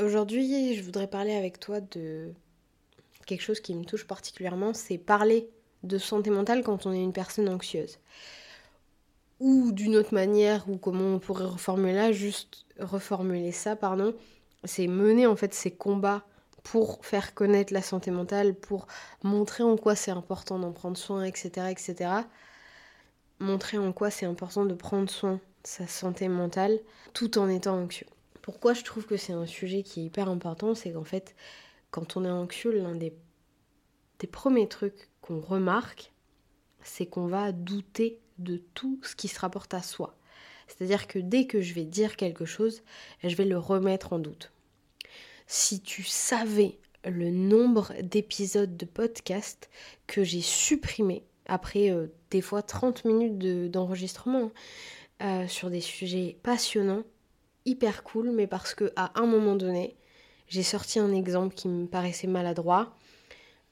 Aujourd'hui, je voudrais parler avec toi de quelque chose qui me touche particulièrement, c'est parler de santé mentale quand on est une personne anxieuse. Ou d'une autre manière, ou comment on pourrait reformuler juste reformuler ça, pardon, c'est mener en fait ces combats pour faire connaître la santé mentale, pour montrer en quoi c'est important d'en prendre soin, etc., etc. Montrer en quoi c'est important de prendre soin de sa santé mentale tout en étant anxieux. Pourquoi je trouve que c'est un sujet qui est hyper important, c'est qu'en fait, quand on est anxieux, l'un des, premiers trucs qu'on remarque, c'est qu'on va douter de tout ce qui se rapporte à soi. C'est-à-dire que dès que je vais dire quelque chose, je vais le remettre en doute. Si tu savais le nombre d'épisodes de podcast que j'ai supprimés après euh, des fois 30 minutes d'enregistrement euh, sur des sujets passionnants, hyper cool, mais parce que à un moment donné, j'ai sorti un exemple qui me paraissait maladroit,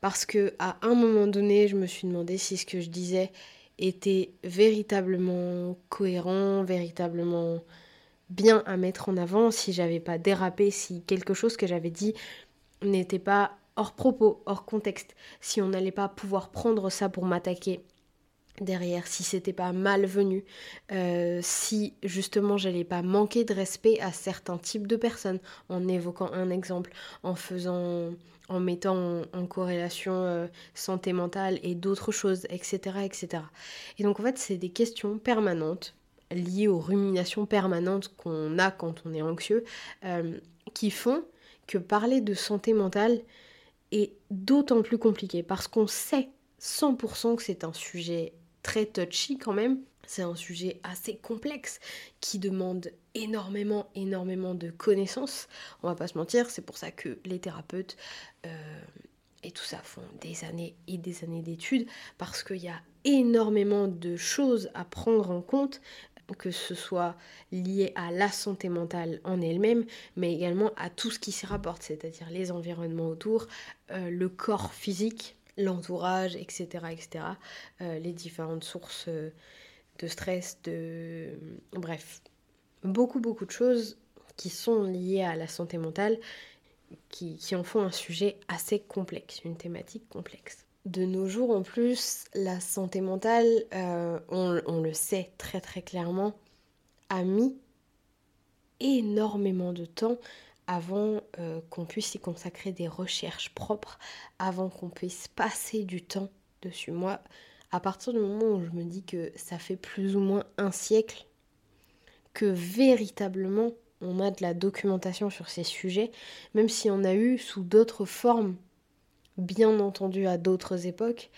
parce que à un moment donné, je me suis demandé si ce que je disais était véritablement cohérent, véritablement bien à mettre en avant, si j'avais pas dérapé, si quelque chose que j'avais dit n'était pas hors propos, hors contexte, si on n'allait pas pouvoir prendre ça pour m'attaquer derrière, si c'était pas malvenu, euh, si justement j'allais pas manquer de respect à certains types de personnes, en évoquant un exemple, en faisant, en mettant en, corrélation euh, santé mentale et d'autres choses, etc., etc. Et donc en fait c'est des questions permanentes liées aux ruminations permanentes qu'on a quand on est anxieux, euh, qui font que parler de santé mentale est d'autant plus compliqué parce qu'on sait 100% que c'est un sujet très touchy quand même. C'est un sujet assez complexe qui demande énormément, énormément de connaissances. On va pas se mentir, c'est pour ça que les thérapeutes euh, et tout ça font des années et des années d'études parce qu'il y a énormément de choses à prendre en compte que ce soit lié à la santé mentale en elle-même, mais également à tout ce qui s'y rapporte, c'est-à-dire les environnements autour, euh, le corps physique, l'entourage, etc. etc. Euh, les différentes sources euh, de stress, de... Bref, beaucoup, beaucoup de choses qui sont liées à la santé mentale, qui, en font un sujet assez complexe, une thématique complexe. De nos jours, en plus, la santé mentale, euh, on, on, le sait très très clairement, a mis énormément de temps avant euh, qu'on puisse y consacrer des recherches propres, avant qu'on puisse passer du temps dessus. Moi, à partir du moment où je me dis que ça fait plus ou moins un siècle que véritablement on a de la documentation sur ces sujets, même si on a eu sous d'autres formes, bien entendu à d'autres époques,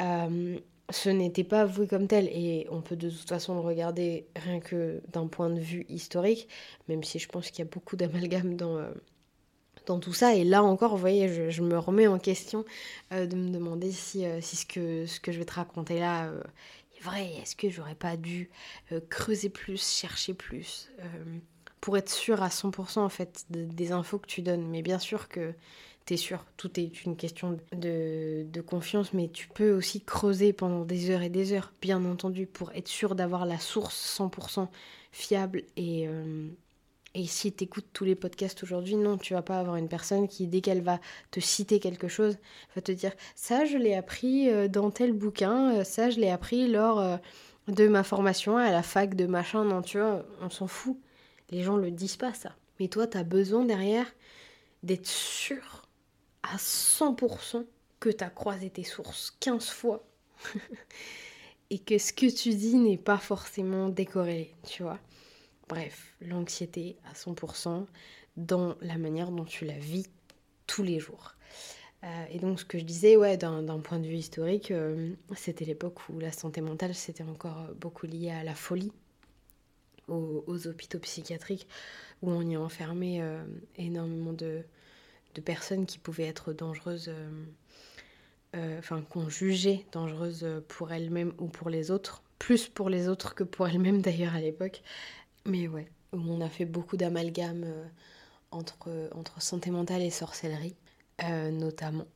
euh, ce n'était pas avoué comme tel et on peut de toute façon le regarder rien que d'un point de vue historique, même si je pense qu'il y a beaucoup d'amalgame dans, euh, dans tout ça. Et là encore, vous voyez, je, me remets en question euh, de me demander si, euh, si ce, que, je vais te raconter là est vrai. Est-ce que j'aurais pas dû creuser plus, chercher plus pour être sûr à 100% en fait des infos que tu donnes. Mais bien sûr que t'es sûr, tout est une question de, confiance, mais tu peux aussi creuser pendant des heures et des heures, bien entendu, pour être sûr d'avoir la source 100% fiable. Et, euh, si tu écoutes tous les podcasts aujourd'hui, non, tu vas pas avoir une personne qui, dès qu'elle va te citer quelque chose, va te dire ça, je l'ai appris euh, dans tel bouquin, euh, ça, je l'ai appris lors de ma formation à la fac de machin. Non, tu vois, on s'en fout. Les gens le disent pas ça. Mais toi, tu as besoin derrière d'être sûr à 100% que tu as croisé tes sources 15 fois et que ce que tu dis n'est pas forcément décorrélé, tu vois. Bref, l'anxiété à 100% dans la manière dont tu la vis tous les jours. Euh, et donc ce que je disais, ouais, d'un point de vue historique, euh, c'était l'époque où la santé mentale, c'était encore beaucoup lié à la folie, aux, hôpitaux psychiatriques, où on y enfermait euh, énormément de, de personnes qui pouvaient être dangereuses, euh, euh, enfin qu'on jugeait dangereuses pour elles-mêmes ou pour les autres, plus pour les autres que pour elles-mêmes d'ailleurs à l'époque. Mais ouais, on a fait beaucoup d'amalgames euh, entre, entre santé mentale et sorcellerie, notamment.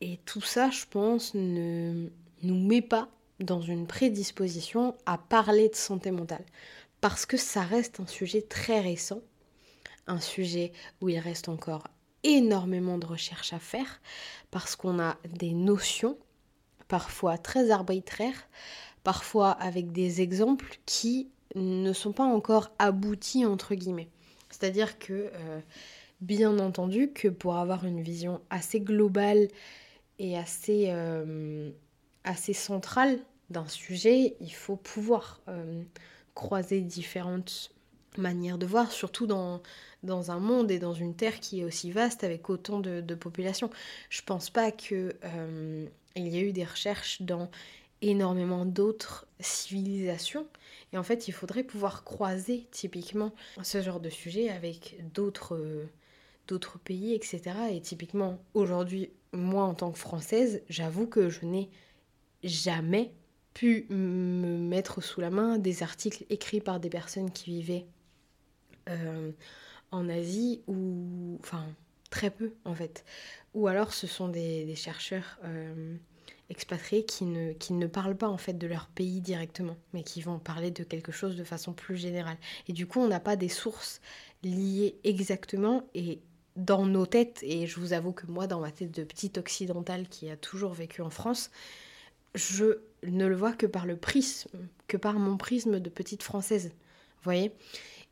Et tout ça, je pense, ne nous met pas dans une prédisposition à parler de santé mentale. Parce que ça reste un sujet très récent un sujet où il reste encore énormément de recherches à faire parce qu'on a des notions parfois très arbitraires, parfois avec des exemples qui ne sont pas encore aboutis entre guillemets. C'est-à-dire que euh, bien entendu que pour avoir une vision assez globale et assez, euh, centrale d'un sujet, il faut pouvoir euh, croiser différentes manières de voir, surtout dans, dans un monde et dans une terre qui est aussi vaste avec autant de, de population. Je pense pas que euh, il y a eu des recherches dans énormément d'autres civilisations et en fait il faudrait pouvoir croiser typiquement ce genre de sujet avec d'autres d'autres pays etc et typiquement aujourd'hui moi en tant que française j'avoue que je n'ai jamais pu me mettre sous la main des articles écrits par des personnes qui vivaient euh, en Asie ou enfin très peu en fait ou alors ce sont des, chercheurs euh, expatriés qui ne, qui ne parlent pas en fait de leur pays directement mais qui vont parler de quelque chose de façon plus générale et du coup on n'a pas des sources liées exactement et dans nos têtes et je vous avoue que moi dans ma tête de petite occidentale qui a toujours vécu en France je ne le vois que par le prisme, que par mon prisme de petite française. Vous voyez?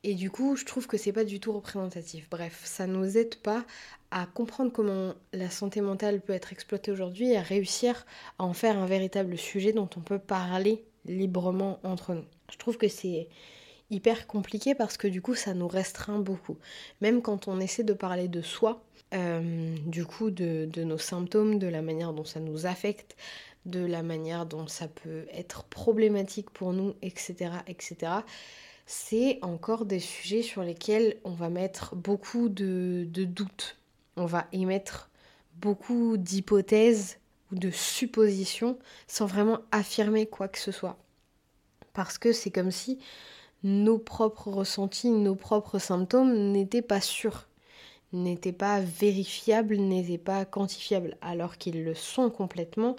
Et du coup, je trouve que c'est pas du tout représentatif. Bref, ça nous aide pas à comprendre comment la santé mentale peut être exploitée aujourd'hui et à réussir à en faire un véritable sujet dont on peut parler librement entre nous. Je trouve que c'est hyper compliqué parce que du coup ça nous restreint beaucoup. Même quand on essaie de parler de soi, euh, du coup de, de, nos symptômes, de la manière dont ça nous affecte, de la manière dont ça peut être problématique pour nous, etc. etc. C'est encore des sujets sur lesquels on va mettre beaucoup de, de doutes. On va émettre beaucoup d'hypothèses ou de suppositions sans vraiment affirmer quoi que ce soit. Parce que c'est comme si nos propres ressentis, nos propres symptômes n'étaient pas sûrs, n'étaient pas vérifiables, n'étaient pas quantifiables, alors qu'ils le sont complètement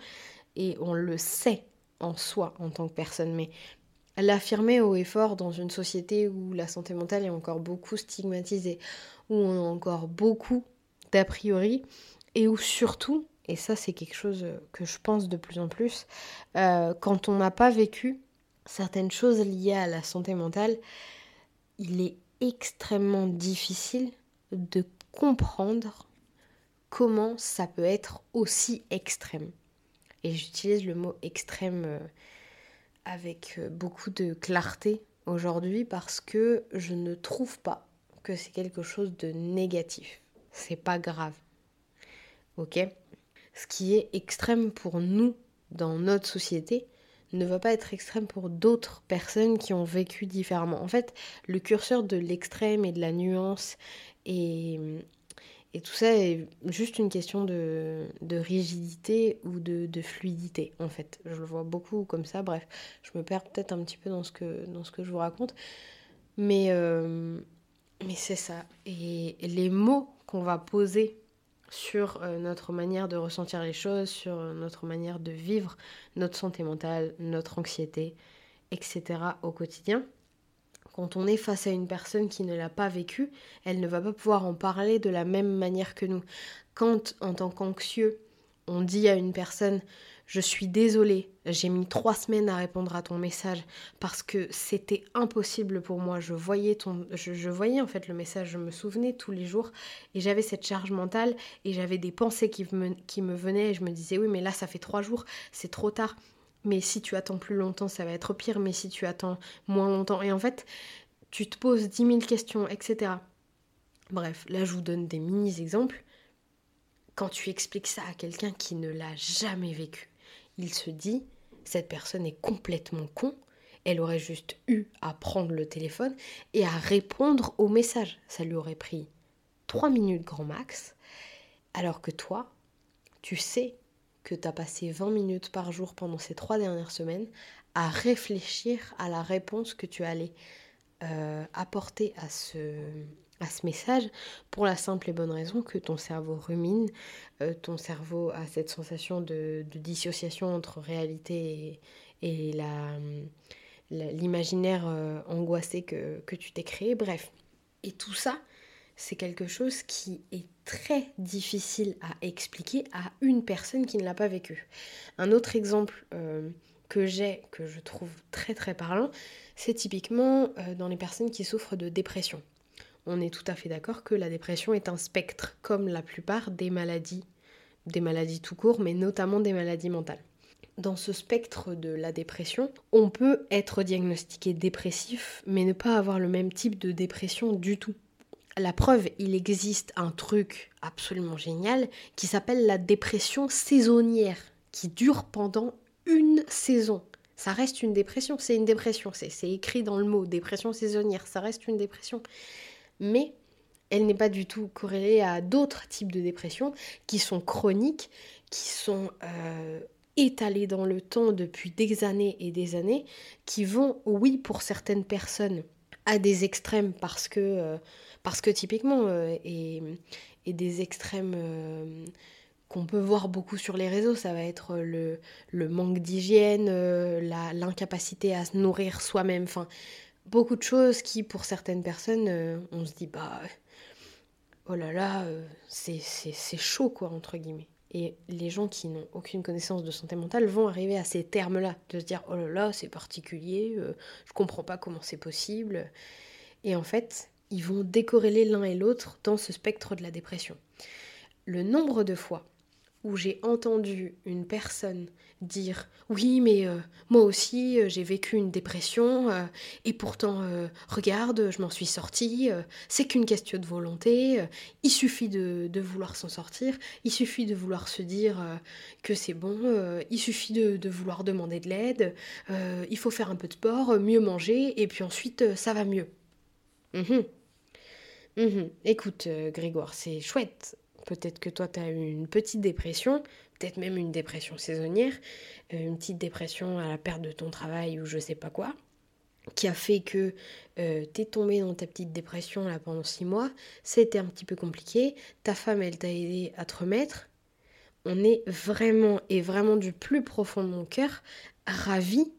et on le sait en soi en tant que personne, l'affirmer haut et fort dans une société où la santé mentale est encore beaucoup stigmatisée, où on a encore beaucoup d'a priori, et où surtout, et ça c'est quelque chose que je pense de plus en plus, euh, quand on n'a pas vécu certaines choses liées à la santé mentale, il est extrêmement difficile de comprendre comment ça peut être aussi extrême. Et j'utilise le mot extrême euh, avec euh, beaucoup de clarté aujourd'hui parce que je ne trouve pas que c'est quelque chose de négatif. C'est pas grave. Ok? Ce qui est extrême pour nous dans notre société ne va pas être extrême pour d'autres personnes qui ont vécu différemment. En fait, le curseur de l'extrême et de la nuance et et tout ça est juste une question de, rigidité ou de, fluidité, en fait. Je le vois beaucoup comme ça. Bref, je me perds peut-être un petit peu dans ce que, je vous raconte. Mais, euh, mais c'est ça. Et les mots qu'on va poser sur euh, notre manière de ressentir les choses, sur notre manière de vivre notre santé mentale, notre anxiété, etc. au quotidien, quand on est face à une personne qui ne l'a pas vécu, elle ne va pas pouvoir en parler de la même manière que nous. Quand, en tant qu'anxieux, on dit à une personne je suis désolée, j'ai mis trois semaines à répondre à ton message parce que c'était impossible pour moi. Je voyais ton, je, voyais en fait le message, je me souvenais tous les jours et j'avais cette charge mentale et j'avais des pensées qui me, qui me venaient et je me disais oui mais là ça fait trois jours, c'est trop tard mais si tu attends plus longtemps, ça va être pire, mais si tu attends moins longtemps, et en fait, tu te poses 10 000 questions, etc. Bref, là je vous donne des mini-exemples. Quand tu expliques ça à quelqu'un qui ne l'a jamais vécu, il se dit, cette personne est complètement con, elle aurait juste eu à prendre le téléphone et à répondre au message. Ça lui aurait pris 3 minutes grand max, alors que toi, tu sais que tu as passé 20 minutes par jour pendant ces trois dernières semaines à réfléchir à la réponse que tu allais euh, apporter à ce, à ce message pour la simple et bonne raison que ton cerveau rumine, euh, ton cerveau a cette sensation de, dissociation entre réalité et, la, l'imaginaire euh, angoissé que, que tu t'es créé, bref. Et tout ça, c'est quelque chose qui est très difficile à expliquer à une personne qui ne l'a pas vécu. Un autre exemple euh, que j'ai, que je trouve très très parlant, c'est typiquement euh, dans les personnes qui souffrent de dépression. On est tout à fait d'accord que la dépression est un spectre, comme la plupart des maladies, des maladies tout court, mais notamment des maladies mentales. Dans ce spectre de la dépression, on peut être diagnostiqué dépressif, mais ne pas avoir le même type de dépression du tout. La preuve, il existe un truc absolument génial qui s'appelle la dépression saisonnière, qui dure pendant une saison. Ça reste une dépression, c'est une dépression, c'est écrit dans le mot dépression saisonnière, ça reste une dépression. Mais elle n'est pas du tout corrélée à d'autres types de dépression qui sont chroniques, qui sont euh, étalées dans le temps depuis des années et des années, qui vont, oui, pour certaines personnes, à des extrêmes parce que euh, parce que typiquement, euh, et, des extrêmes euh, qu'on peut voir beaucoup sur les réseaux, ça va être le, manque d'hygiène, euh, l'incapacité à se nourrir soi-même, enfin beaucoup de choses qui pour certaines personnes, on se dit bah oh là là, c'est chaud quoi entre guillemets. Et les gens qui n'ont aucune connaissance de santé mentale vont arriver à ces termes-là, de se dire oh là là, c'est particulier, je comprends pas comment c'est possible. Et en fait, ils vont décorréler l'un et l'autre dans ce spectre de la dépression. Le nombre de fois où j'ai entendu une personne dire oui mais euh, moi aussi euh, j'ai vécu une dépression euh, et pourtant regarde je m'en suis sortie c'est qu'une question de volonté il suffit de, vouloir s'en sortir il suffit de vouloir se dire que c'est bon il suffit de, vouloir demander de l'aide il faut faire un peu de sport mieux manger et puis ensuite ça va mieux Mhm. Mhm. Écoute, euh, Grégoire, c'est chouette. Peut-être que toi, tu as eu une petite dépression, peut-être même une dépression saisonnière, euh, une petite dépression à la perte de ton travail ou je sais pas quoi, qui a fait que euh, tu es tombé dans ta petite dépression là pendant six mois. C'était un petit peu compliqué. Ta femme, elle t'a aidé à te remettre. On est vraiment et vraiment du plus profond de mon cœur ravi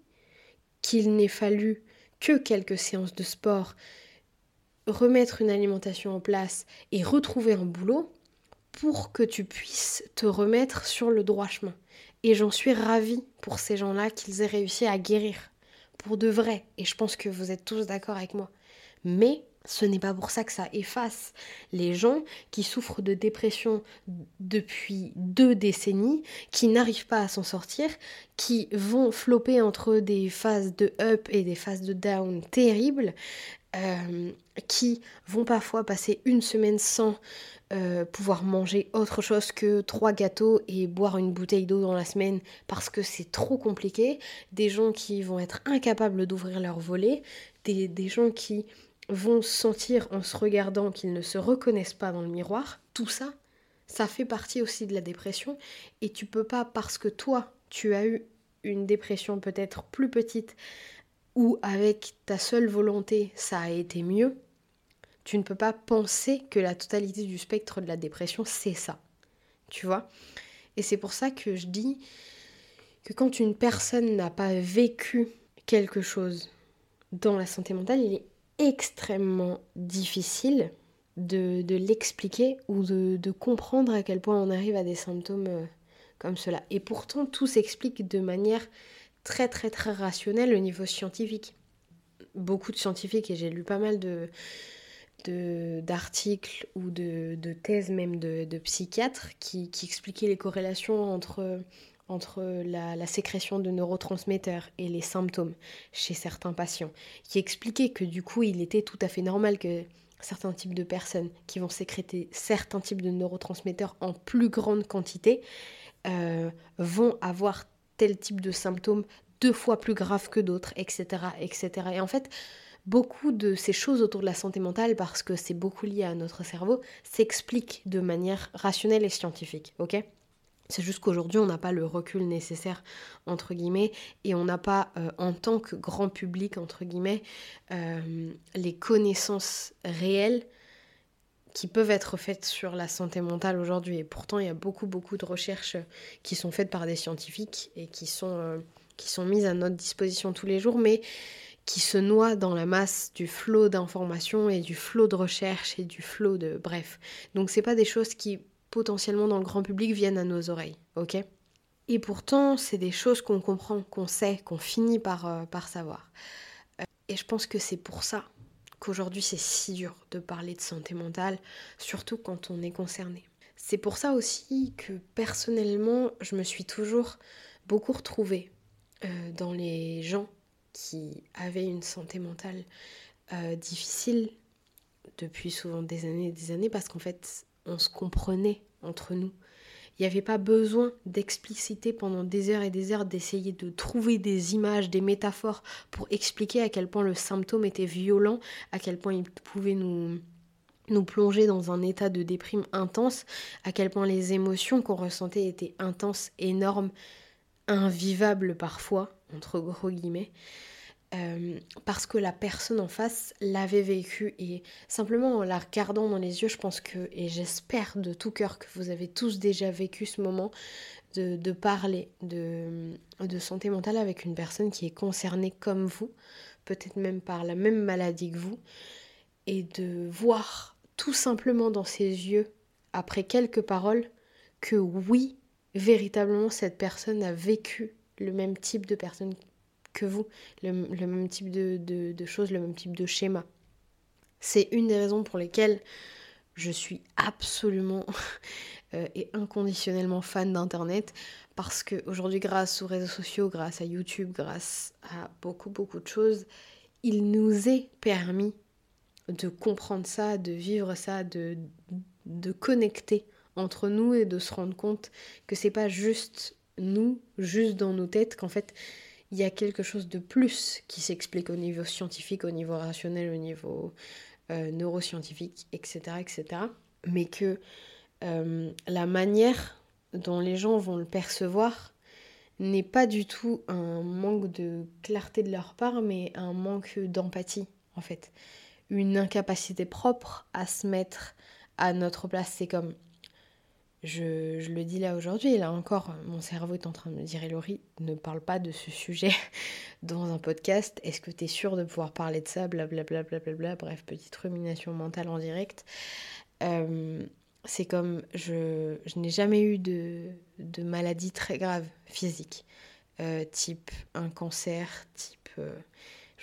qu'il n'ait fallu que quelques séances de sport, remettre une alimentation en place et retrouver un boulot pour que tu puisses te remettre sur le droit chemin. Et j'en suis ravie pour ces gens-là qu'ils aient réussi à guérir. Pour de vrai. Et je pense que vous êtes tous d'accord avec moi. Mais ce n'est pas pour ça que ça efface les gens qui souffrent de dépression depuis deux décennies, qui n'arrivent pas à s'en sortir, qui vont flopper entre des phases de up et des phases de down terribles, euh, qui vont parfois passer une semaine sans euh, pouvoir manger autre chose que trois gâteaux et boire une bouteille d'eau dans la semaine parce que c'est trop compliqué, des gens qui vont être incapables d'ouvrir leur volet, des, gens qui vont sentir en se regardant qu'ils ne se reconnaissent pas dans le miroir, tout ça, ça fait partie aussi de la dépression. Et tu peux pas parce que toi tu as eu une dépression peut-être plus petite ou avec ta seule volonté ça a été mieux, tu ne peux pas penser que la totalité du spectre de la dépression c'est ça. Tu vois? Et c'est pour ça que je dis que quand une personne n'a pas vécu quelque chose dans la santé mentale, il est extrêmement difficile de, l'expliquer ou de, comprendre à quel point on arrive à des symptômes euh, comme cela. Et pourtant, tout s'explique de manière très très très rationnelle au niveau scientifique. Beaucoup de scientifiques, et j'ai lu pas mal de d'articles ou de, thèses même de, psychiatres qui, expliquaient les corrélations entre la, sécrétion de neurotransmetteurs et les symptômes chez certains patients, qui expliquait que du coup il était tout à fait normal que certains types de personnes qui vont sécréter certains types de neurotransmetteurs en plus grande quantité euh, vont avoir tel type de symptômes deux fois plus graves que d'autres, etc., etc. Et en fait, beaucoup de ces choses autour de la santé mentale, parce que c'est beaucoup lié à notre cerveau, s'expliquent de manière rationnelle et scientifique, ok? C'est juste qu'aujourd'hui, on n'a pas le recul nécessaire, entre guillemets, et on n'a pas, euh, en tant que grand public, entre guillemets, euh, les connaissances réelles qui peuvent être faites sur la santé mentale aujourd'hui. Et pourtant, il y a beaucoup, beaucoup de recherches qui sont faites par des scientifiques et qui sont, euh, qui sont mises à notre disposition tous les jours, mais qui se noie dans la masse du flot d'informations et du flot de recherche et du flot de bref. Donc c'est pas des choses qui potentiellement dans le grand public viennent à nos oreilles, ok? Et pourtant, c'est des choses qu'on comprend, qu'on sait, qu'on finit par, euh, par savoir. Euh, et je pense que c'est pour ça qu'aujourd'hui c'est si dur de parler de santé mentale, surtout quand on est concerné. C'est pour ça aussi que personnellement, je me suis toujours beaucoup retrouvée euh, dans les gens qui avaient une santé mentale euh, difficile depuis souvent des années et des années parce qu'en fait, on se comprenait entre nous. Il n'y avait pas besoin d'expliciter pendant des heures et des heures, d'essayer de trouver des images, des métaphores pour expliquer à quel point le symptôme était violent, à quel point il pouvait nous, nous plonger dans un état de déprime intense, à quel point les émotions qu'on ressentait étaient intenses, énormes, invivables parfois, entre gros guillemets. Euh, parce que la personne en face l'avait vécu et simplement en la regardant dans les yeux, je pense que, et j'espère de tout cœur que vous avez tous déjà vécu ce moment de, de parler de, de, santé mentale avec une personne qui est concernée comme vous, peut-être même par la même maladie que vous, et de voir tout simplement dans ses yeux, après quelques paroles, que oui, véritablement cette personne a vécu le même type de personne que vous, le, même type de, choses, le même type de schéma. C'est une des raisons pour lesquelles je suis absolument euh, et inconditionnellement fan d'Internet parce qu'aujourd'hui, grâce aux réseaux sociaux, grâce à YouTube, grâce à beaucoup, beaucoup de choses, il nous est permis de comprendre ça, de vivre ça, de, de connecter entre nous et de se rendre compte que c'est pas juste nous, juste dans nos têtes, qu'en fait, il y a quelque chose de plus qui s'explique au niveau scientifique, au niveau rationnel, au niveau euh, neuroscientifique, etc., etc. Mais que euh, la manière dont les gens vont le percevoir n'est pas du tout un manque de clarté de leur part, mais un manque d'empathie, en fait. Une incapacité propre à se mettre à notre place. C'est comme je, le dis là aujourd'hui, là encore, mon cerveau est en train de me dire Elori, ne parle pas de ce sujet dans un podcast. Est-ce que tu es sûr de pouvoir parler de ça Blablabla, bla, bref, petite rumination mentale en direct. Euh, c'est comme je, n'ai jamais eu de, de maladie très grave physique, euh, type un cancer, type. Euh,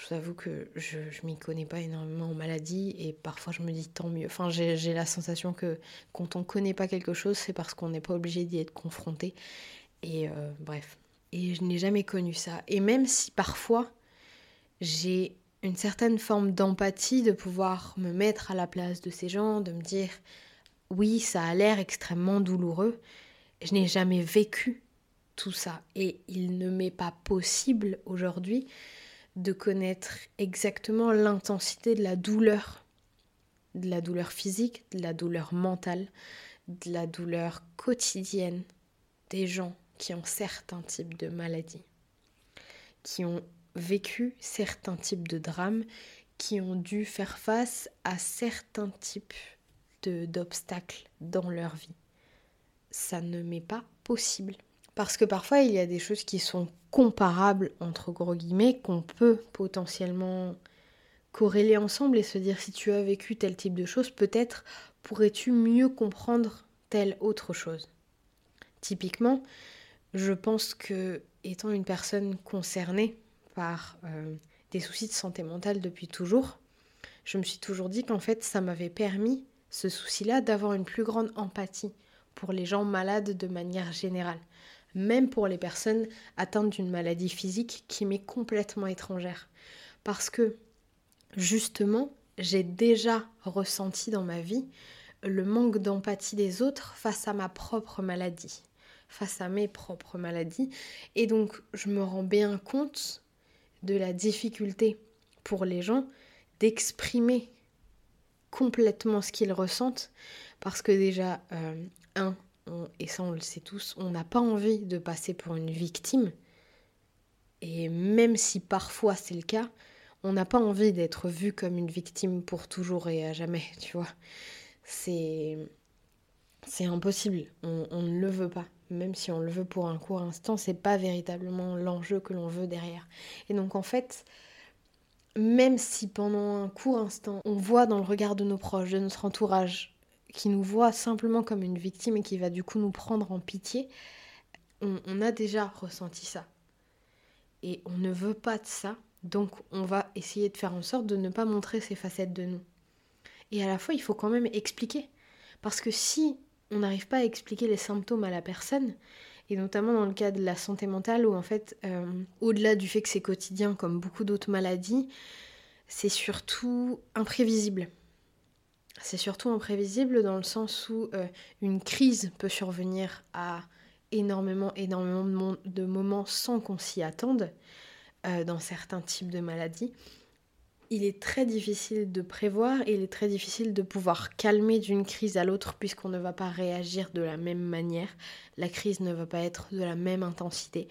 je vous avoue que je, je m'y connais pas énormément en maladie et parfois je me dis tant mieux. Enfin, j'ai la sensation que quand on connaît pas quelque chose, c'est parce qu'on n'est pas obligé d'y être confronté. Et euh, bref. Et je n'ai jamais connu ça. Et même si parfois j'ai une certaine forme d'empathie de pouvoir me mettre à la place de ces gens, de me dire oui, ça a l'air extrêmement douloureux, je n'ai jamais vécu tout ça. Et il ne m'est pas possible aujourd'hui de connaître exactement l'intensité de la douleur, de la douleur physique, de la douleur mentale, de la douleur quotidienne des gens qui ont certains types de maladies, qui ont vécu certains types de drames, qui ont dû faire face à certains types d'obstacles dans leur vie. Ça ne m'est pas possible. Parce que parfois, il y a des choses qui sont comparables, entre gros guillemets, qu'on peut potentiellement corréler ensemble et se dire si tu as vécu tel type de choses, peut-être pourrais-tu mieux comprendre telle autre chose. Typiquement, je pense que étant une personne concernée par euh, des soucis de santé mentale depuis toujours, je me suis toujours dit qu'en fait ça m'avait permis, ce souci-là, d'avoir une plus grande empathie pour les gens malades de manière générale même pour les personnes atteintes d'une maladie physique qui m'est complètement étrangère. Parce que justement, j'ai déjà ressenti dans ma vie le manque d'empathie des autres face à ma propre maladie, face à mes propres maladies. Et donc, je me rends bien compte de la difficulté pour les gens d'exprimer complètement ce qu'ils ressentent, parce que déjà, euh, un, et ça on le sait tous, on n'a pas envie de passer pour une victime. Et même si parfois c'est le cas, on n'a pas envie d'être vu comme une victime pour toujours et à jamais, tu vois. C'est. C'est impossible, on, on, ne le veut pas. Même si on le veut pour un court instant, c'est pas véritablement l'enjeu que l'on veut derrière. Et donc en fait, même si pendant un court instant, on voit dans le regard de nos proches, de notre entourage, qui nous voit simplement comme une victime et qui va du coup nous prendre en pitié, on, a déjà ressenti ça. Et on ne veut pas de ça, donc on va essayer de faire en sorte de ne pas montrer ces facettes de nous. Et à la fois, il faut quand même expliquer. Parce que si on n'arrive pas à expliquer les symptômes à la personne, et notamment dans le cas de la santé mentale où en fait, euh, au-delà du fait que c'est quotidien comme beaucoup d'autres maladies, c'est surtout imprévisible. C'est surtout imprévisible dans le sens où euh, une crise peut survenir à énormément, énormément de, moments sans qu'on s'y attende euh, dans certains types de maladies il est très difficile de prévoir il est très difficile de pouvoir calmer d'une crise à l'autre puisqu'on ne va pas réagir de la même manière. La crise ne va pas être de la même intensité,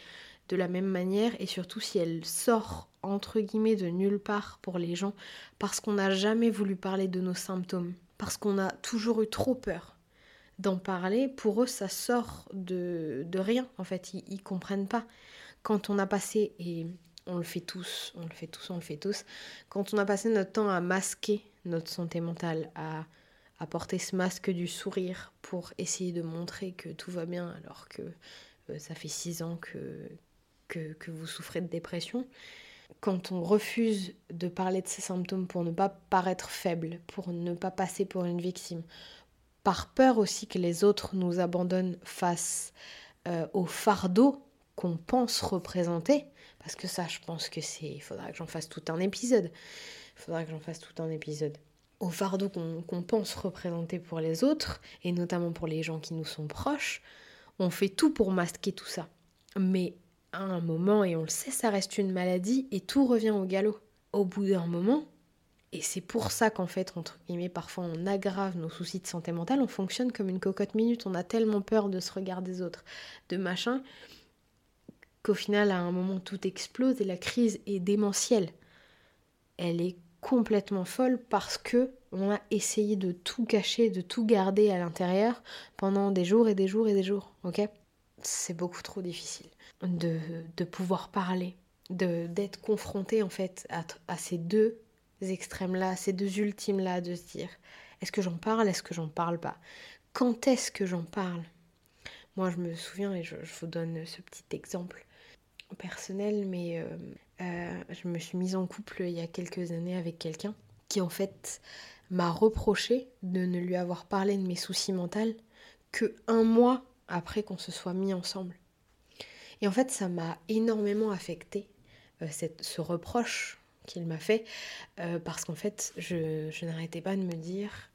de la même manière et surtout si elle sort entre guillemets de nulle part pour les gens parce qu'on n'a jamais voulu parler de nos symptômes, parce qu'on a toujours eu trop peur d'en parler, pour eux ça sort de, de rien en fait, ils, ils comprennent pas. Quand on a passé, et on le fait tous, on le fait tous, on le fait tous. Quand on a passé notre temps à masquer notre santé mentale, à, porter ce masque du sourire pour essayer de montrer que tout va bien alors que euh, ça fait six ans que, que, que, vous souffrez de dépression, quand on refuse de parler de ces symptômes pour ne pas paraître faible, pour ne pas passer pour une victime, par peur aussi que les autres nous abandonnent face euh, au fardeau qu'on pense représenter, parce que ça, je pense que c'est. Il faudra que j'en fasse tout un épisode. Il faudra que j'en fasse tout un épisode. Au fardeau qu'on pense représenter pour les autres, et notamment pour les gens qui nous sont proches, on fait tout pour masquer tout ça. Mais à un moment, et on le sait, ça reste une maladie, et tout revient au galop. Au bout d'un moment, et c'est pour ça qu'en fait, entre guillemets, parfois on aggrave nos soucis de santé mentale, on fonctionne comme une cocotte minute, on a tellement peur de ce regard des autres, de machin, qu'au final, à un moment, tout explose et la crise est démentielle. Elle est complètement folle parce que on a essayé de tout cacher, de tout garder à l'intérieur pendant des jours et des jours et des jours, ok? C'est beaucoup trop difficile de, de pouvoir parler, d'être confronté en fait à, à ces deux extrêmes-là, ces deux ultimes-là, de se dire est-ce que j'en parle, est-ce que j'en parle pas? Quand est-ce que j'en parle? Moi, je me souviens, et je, vous donne ce petit exemple personnel, mais euh, euh, je me suis mise en couple il y a quelques années avec quelqu'un qui en fait m'a reproché de ne lui avoir parlé de mes soucis mentaux que un mois après qu'on se soit mis ensemble. Et en fait, ça m'a énormément affecté euh, cette, ce reproche qu'il m'a fait, parce qu'en fait, je, je n'arrêtais pas de me dire,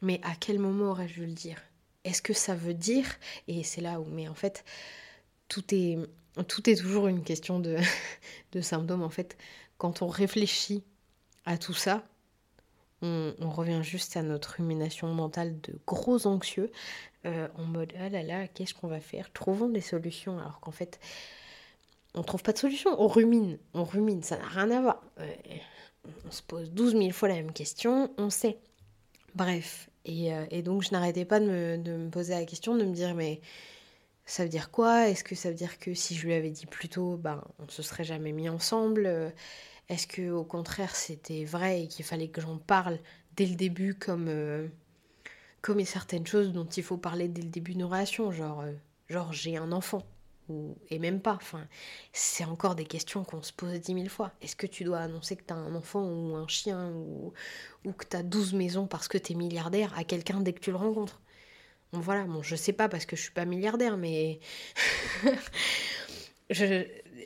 mais à quel moment aurais-je dû le dire? Est-ce que ça veut dire? Et c'est là où, mais en fait, tout est toujours une question de symptômes. En fait, quand on réfléchit à tout ça, on, revient juste à notre rumination mentale de gros anxieux, euh, en mode ah là là, qu'est-ce qu'on va faire? Trouvons des solutions. Alors qu'en fait, on trouve pas de solution, on rumine, on rumine, ça n'a rien à voir. Euh, on se pose 12 000 fois la même question, on sait. Bref, et, euh, et donc je n'arrêtais pas de me, de me poser la question, de me dire mais ça veut dire quoi? Est-ce que ça veut dire que si je lui avais dit plus tôt, ben, on se serait jamais mis ensemble? Est-ce que au contraire c'était vrai et qu'il fallait que j'en parle dès le début comme euh, comme certaines choses dont il faut parler dès le début d'une relation, genre euh, genre j'ai un enfant et même pas. C'est encore des questions qu'on se pose dix mille fois. Est-ce que tu dois annoncer que tu as un enfant ou un chien ou, ou que tu as 12 maisons parce que tu es milliardaire à quelqu'un dès que tu le rencontres? Voilà, bon, je sais pas parce que je suis pas milliardaire, mais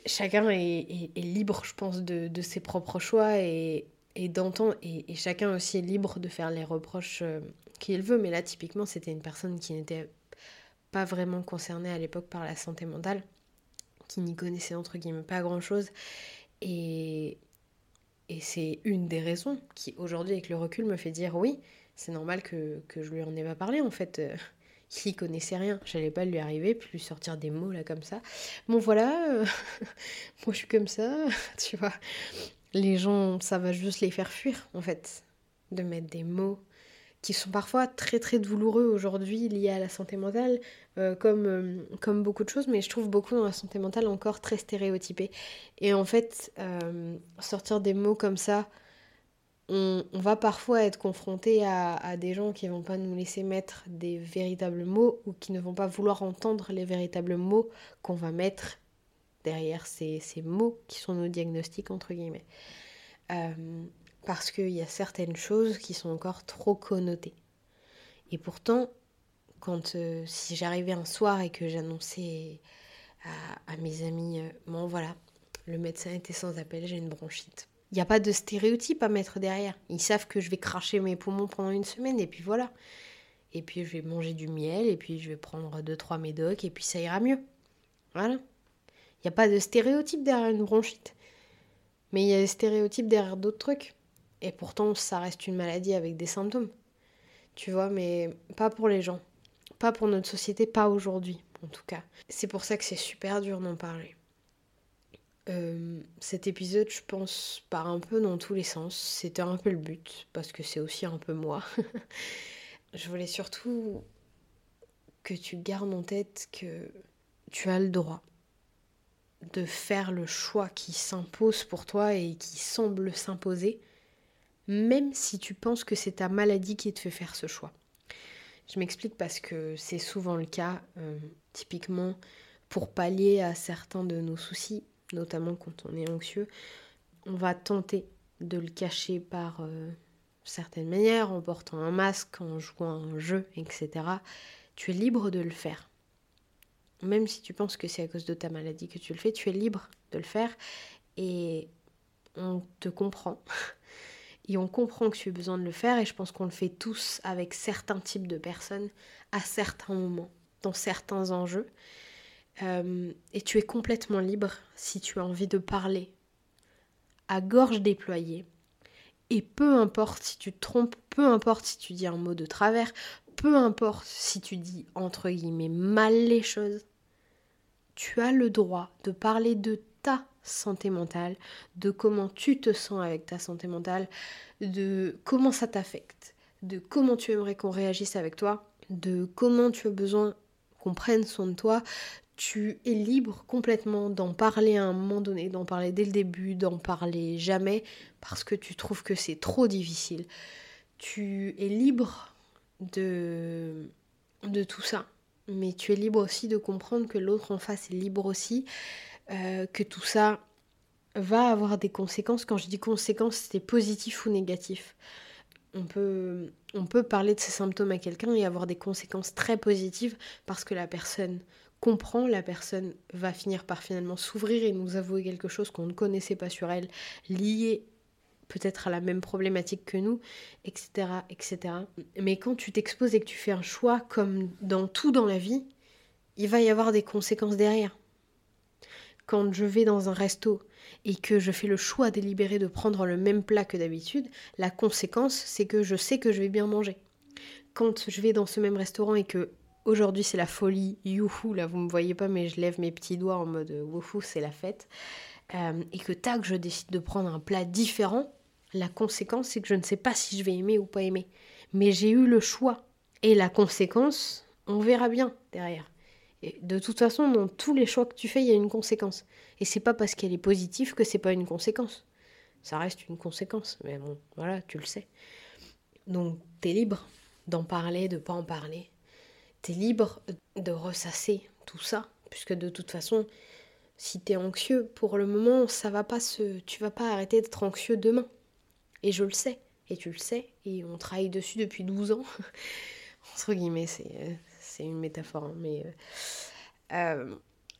chacun est, libre, je pense, de, ses propres choix et, d'entendre, et, chacun aussi est libre de faire les reproches euh, qu'il veut. Mais là, typiquement, c'était une personne qui n'était pas vraiment concernée à l'époque par la santé mentale, qui n'y connaissait entre guillemets pas grand-chose. Et, c'est une des raisons qui, aujourd'hui, avec le recul, me fait dire oui, c'est normal que, que, je lui en ai pas parlé en fait. Il connaissait rien. J'allais pas lui arriver, puis lui sortir des mots là comme ça. Bon voilà, euh, moi je suis comme ça, tu vois. Les gens, ça va juste les faire fuir en fait, de mettre des mots qui sont parfois très très douloureux aujourd'hui liés à la santé mentale, euh, comme, euh, comme beaucoup de choses, mais je trouve beaucoup dans la santé mentale encore très stéréotypé. Et en fait, sortir des mots comme ça, on, va parfois être confronté à, des gens qui ne vont pas nous laisser mettre des véritables mots ou qui ne vont pas vouloir entendre les véritables mots qu'on va mettre derrière ces, ces, mots qui sont nos diagnostics, entre guillemets parce qu'il y a certaines choses qui sont encore trop connotées. Et pourtant, quand euh, si j'arrivais un soir et que j'annonçais à, mes amis, euh, bon voilà, le médecin était sans appel, j'ai une bronchite. Il n'y a pas de stéréotype à mettre derrière. Ils savent que je vais cracher mes poumons pendant une semaine et puis voilà. Et puis je vais manger du miel et puis je vais prendre deux trois médocs et puis ça ira mieux. Voilà. Il n'y a pas de stéréotype derrière une bronchite. Mais il y a des stéréotypes derrière d'autres trucs. Et pourtant, ça reste une maladie avec des symptômes. Tu vois, mais pas pour les gens. Pas pour notre société, pas aujourd'hui, en tout cas. C'est pour ça que c'est super dur d'en parler. Euh, cet épisode, je pense, part un peu dans tous les sens. C'était un peu le but, parce que c'est aussi un peu moi. je voulais surtout que tu gardes en tête que tu as le droit de faire le choix qui s'impose pour toi et qui semble s'imposer même si tu penses que c'est ta maladie qui te fait faire ce choix. Je m'explique parce que c'est souvent le cas, euh, typiquement pour pallier à certains de nos soucis, notamment quand on est anxieux, on va tenter de le cacher par euh, certaines manières, en portant un masque, en jouant un jeu, etc. Tu es libre de le faire. Même si tu penses que c'est à cause de ta maladie que tu le fais, tu es libre de le faire et on te comprend. et on comprend que tu as besoin de le faire et je pense qu'on le fait tous avec certains types de personnes à certains moments, dans certains enjeux. Euh, et tu es complètement libre si tu as envie de parler à gorge déployée. Et peu importe si tu te trompes, peu importe si tu dis un mot de travers, peu importe si tu dis entre guillemets mal les choses, tu as le droit de parler de ta santé mentale, de comment tu te sens avec ta santé mentale, de comment ça t'affecte, de comment tu aimerais qu'on réagisse avec toi, de comment tu as besoin qu'on prenne soin de toi. Tu es libre complètement d'en parler à un moment donné, d'en parler dès le début, d'en parler jamais, parce que tu trouves que c'est trop difficile. Tu es libre de, de tout ça, mais tu es libre aussi de comprendre que l'autre en face est libre aussi euh, que tout ça va avoir des conséquences. Quand je dis conséquences, c'est positif ou négatif. On peut, on peut parler de ces symptômes à quelqu'un et avoir des conséquences très positives parce que la personne comprend, la personne va finir par finalement s'ouvrir et nous avouer quelque chose qu'on ne connaissait pas sur elle, lié peut-être à la même problématique que nous, etc. etc. Mais quand tu t'exposes et que tu fais un choix, comme dans tout dans la vie, il va y avoir des conséquences derrière quand je vais dans un resto et que je fais le choix délibéré de prendre le même plat que d'habitude, la conséquence, c'est que je sais que je vais bien manger. Quand je vais dans ce même restaurant et que aujourd'hui c'est la folie, youhou, là vous me voyez pas, mais je lève mes petits doigts en mode wouhou, c'est la fête, euh, et que tac, je décide de prendre un plat différent, la conséquence, c'est que je ne sais pas si je vais aimer ou pas aimer. Mais j'ai eu le choix. Et la conséquence, on verra bien derrière. Et de toute façon, dans tous les choix que tu fais, il y a une conséquence. Et c'est pas parce qu'elle est positive que c'est pas une conséquence. Ça reste une conséquence, mais bon, voilà, tu le sais. Donc, t'es libre d'en parler, de pas en parler. T'es libre de ressasser tout ça, puisque de toute façon, si t'es anxieux, pour le moment, ça va pas se, tu vas pas arrêter d'être anxieux demain. Et je le sais, et tu le sais, et on travaille dessus depuis 12 ans. Entre guillemets, c'est euh, c'est une métaphore, hein, mais... Euh, euh,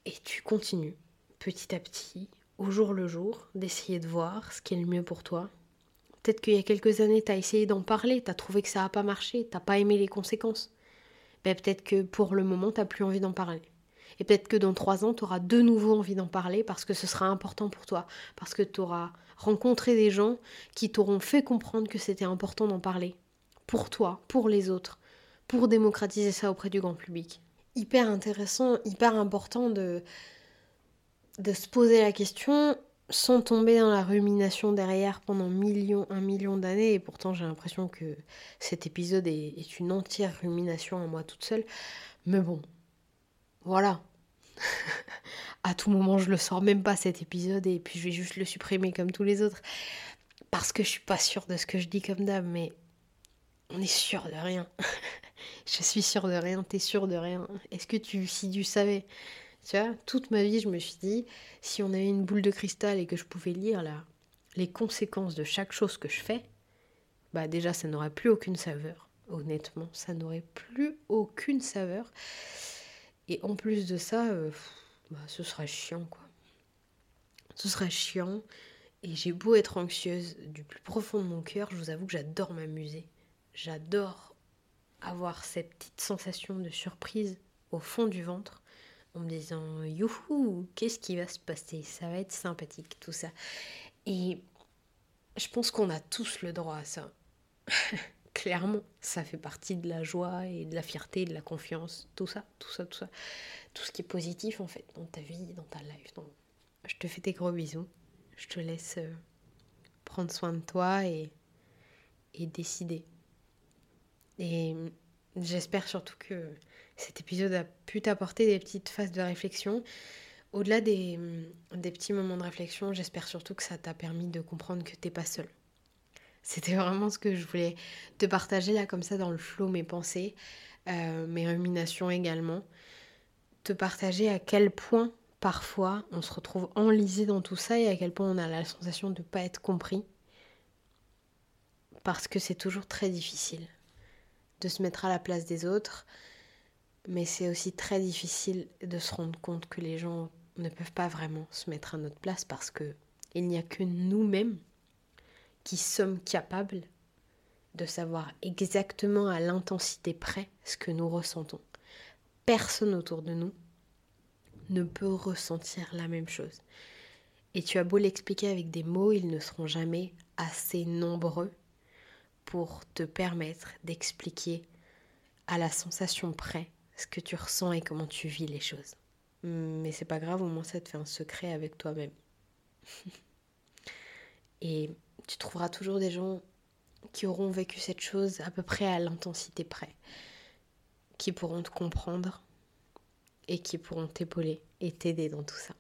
et tu continues, petit à petit, au jour le jour, d'essayer de voir ce qui est le mieux pour toi. Peut-être qu'il y a quelques années, tu as essayé d'en parler, tu as trouvé que ça n'a pas marché, tu pas aimé les conséquences. Ben, peut-être que pour le moment, tu plus envie d'en parler. Et peut-être que dans trois ans, tu auras de nouveau envie d'en parler parce que ce sera important pour toi, parce que tu auras rencontré des gens qui t'auront fait comprendre que c'était important d'en parler. Pour toi, pour les autres, pour démocratiser ça auprès du grand public. Hyper intéressant, hyper important de, de se poser la question sans tomber dans la rumination derrière pendant millions, un million d'années. Et pourtant, j'ai l'impression que cet épisode est, une entière rumination à moi toute seule. Mais bon, voilà. à tout moment, je le sors même pas cet épisode et puis je vais juste le supprimer comme tous les autres. Parce que je suis pas sûre de ce que je dis comme dame, mais on est sûr de rien. je suis sûre de rien, t'es sûre de rien. Est-ce que tu, si tu savais, tu vois, toute ma vie, je me suis dit, si on avait une boule de cristal et que je pouvais lire là, les conséquences de chaque chose que je fais, bah déjà, ça n'aurait plus aucune saveur. Honnêtement, ça n'aurait plus aucune saveur. Et en plus de ça, euh, bah, ce serait chiant, quoi. Ce serait chiant. Et j'ai beau être anxieuse du plus profond de mon cœur, je vous avoue que j'adore m'amuser. J'adore avoir cette petite sensation de surprise au fond du ventre en me disant youhou, qu'est-ce qui va se passer? Ça va être sympathique tout ça. Et je pense qu'on a tous le droit à ça. Clairement, ça fait partie de la joie et de la fierté, de la confiance, tout ça, tout ça, tout ça. Tout ce qui est positif en fait dans ta vie, dans ta life. Je te fais des gros bisous. Je te laisse euh, prendre soin de toi et, et décider. Et j'espère surtout que cet épisode a pu t'apporter des petites phases de réflexion. Au-delà des, petits moments de réflexion, j'espère surtout que ça t'a permis de comprendre que t'es pas seul. C'était vraiment ce que je voulais te partager là comme ça dans le flot, mes pensées, euh, mes ruminations également. Te partager à quel point parfois on se retrouve enlisé dans tout ça et à quel point on a la sensation de ne pas être compris. Parce que c'est toujours très difficile de se mettre à la place des autres, mais c'est aussi très difficile de se rendre compte que les gens ne peuvent pas vraiment se mettre à notre place parce que il n'y a que nous-mêmes qui sommes capables de savoir exactement à l'intensité près ce que nous ressentons. Personne autour de nous ne peut ressentir la même chose. Et tu as beau l'expliquer avec des mots, ils ne seront jamais assez nombreux pour te permettre d'expliquer à la sensation près ce que tu ressens et comment tu vis les choses. Mais c'est pas grave, au moins ça te fait un secret avec toi-même. et tu trouveras toujours des gens qui auront vécu cette chose à peu près à l'intensité près, qui pourront te comprendre et qui pourront t'épauler et t'aider dans tout ça.